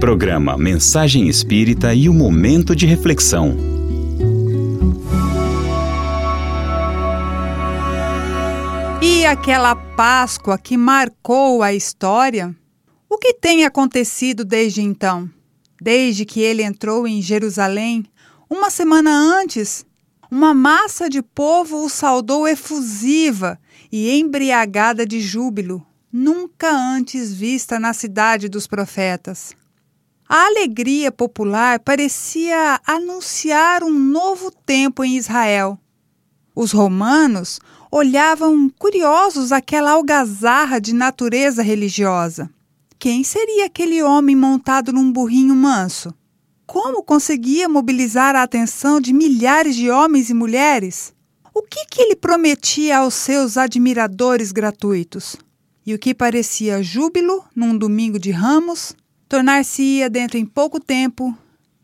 Programa Mensagem Espírita e o Momento de Reflexão. E aquela Páscoa que marcou a história? O que tem acontecido desde então? Desde que ele entrou em Jerusalém, uma semana antes, uma massa de povo o saudou efusiva e embriagada de júbilo, nunca antes vista na cidade dos profetas. A alegria popular parecia anunciar um novo tempo em Israel. Os romanos olhavam curiosos aquela algazarra de natureza religiosa. Quem seria aquele homem montado num burrinho manso? Como conseguia mobilizar a atenção de milhares de homens e mulheres? O que, que ele prometia aos seus admiradores gratuitos? E o que parecia júbilo num domingo de ramos tornar-se-ia dentro em pouco tempo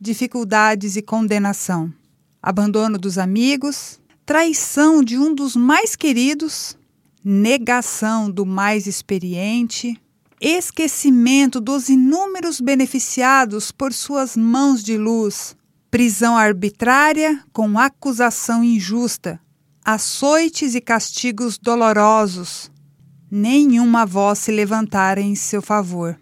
dificuldades e condenação. Abandono dos amigos, traição de um dos mais queridos, negação do mais experiente, esquecimento dos inúmeros beneficiados por suas mãos de luz, prisão arbitrária com acusação injusta, açoites e castigos dolorosos. Nenhuma voz se levantara em seu favor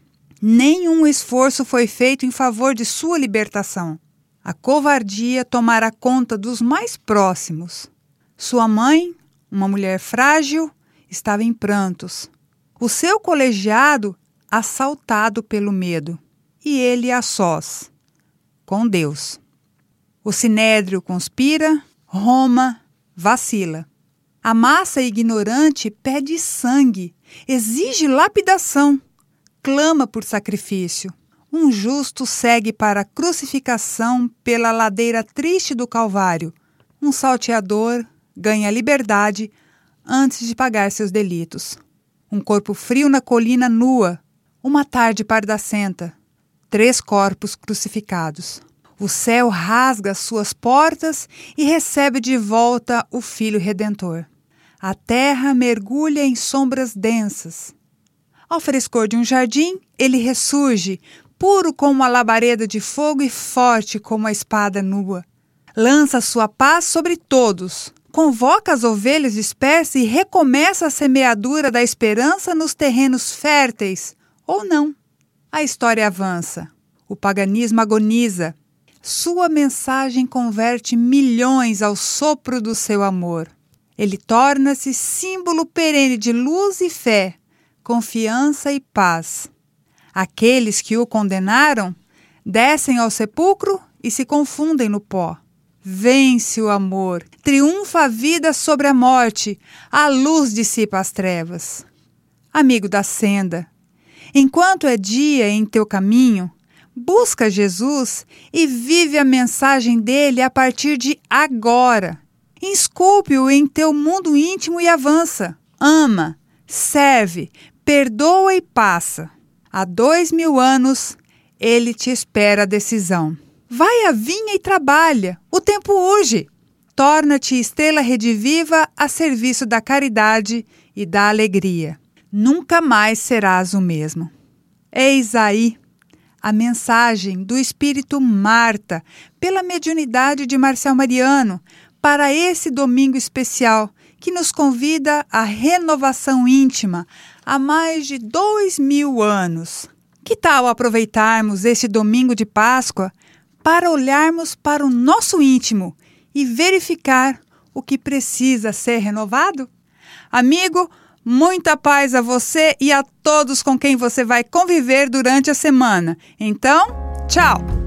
nenhum esforço foi feito em favor de sua libertação. A covardia tomara conta dos mais próximos. Sua mãe, uma mulher frágil, estava em prantos. O seu colegiado assaltado pelo medo. E ele a sós, com Deus. O sinédrio conspira, Roma vacila. A massa ignorante pede sangue, exige lapidação clama por sacrifício. Um justo segue para a crucificação pela ladeira triste do Calvário. Um salteador ganha liberdade antes de pagar seus delitos. Um corpo frio na colina nua. Uma tarde pardacenta. Três corpos crucificados. O céu rasga suas portas e recebe de volta o Filho Redentor. A terra mergulha em sombras densas. Ao frescor de um jardim, ele ressurge, puro como a labareda de fogo e forte como a espada nua. Lança sua paz sobre todos, convoca as ovelhas dispersas e recomeça a semeadura da esperança nos terrenos férteis, ou não. A história avança. O paganismo agoniza. Sua mensagem converte milhões ao sopro do seu amor. Ele torna-se símbolo perene de luz e fé, confiança e paz. Aqueles que o condenaram descem ao sepulcro e se confundem no pó. Vence o amor, triunfa a vida sobre a morte, a luz dissipa as trevas. Amigo da senda, enquanto é dia em teu caminho, busca Jesus e vive a mensagem dele a partir de agora. Esculpe-o em teu mundo íntimo e avança. Ama, serve, perdoa e passa. Há dois mil anos ele te espera a decisão. Vai à vinha e trabalha. O tempo urge. Torna-te estrela rediviva a serviço da caridade e da alegria. Nunca mais serás o mesmo. Eis aí a mensagem do Espírito Marta, pela mediunidade de Marcel Mariano, para esse domingo especial que nos convida à renovação íntima há mais de dois mil anos. Que tal aproveitarmos esse domingo de Páscoa para olharmos para o nosso íntimo e verificar o que precisa ser renovado? Amigo, muita paz a você e a todos com quem você vai conviver durante a semana. Então, tchau!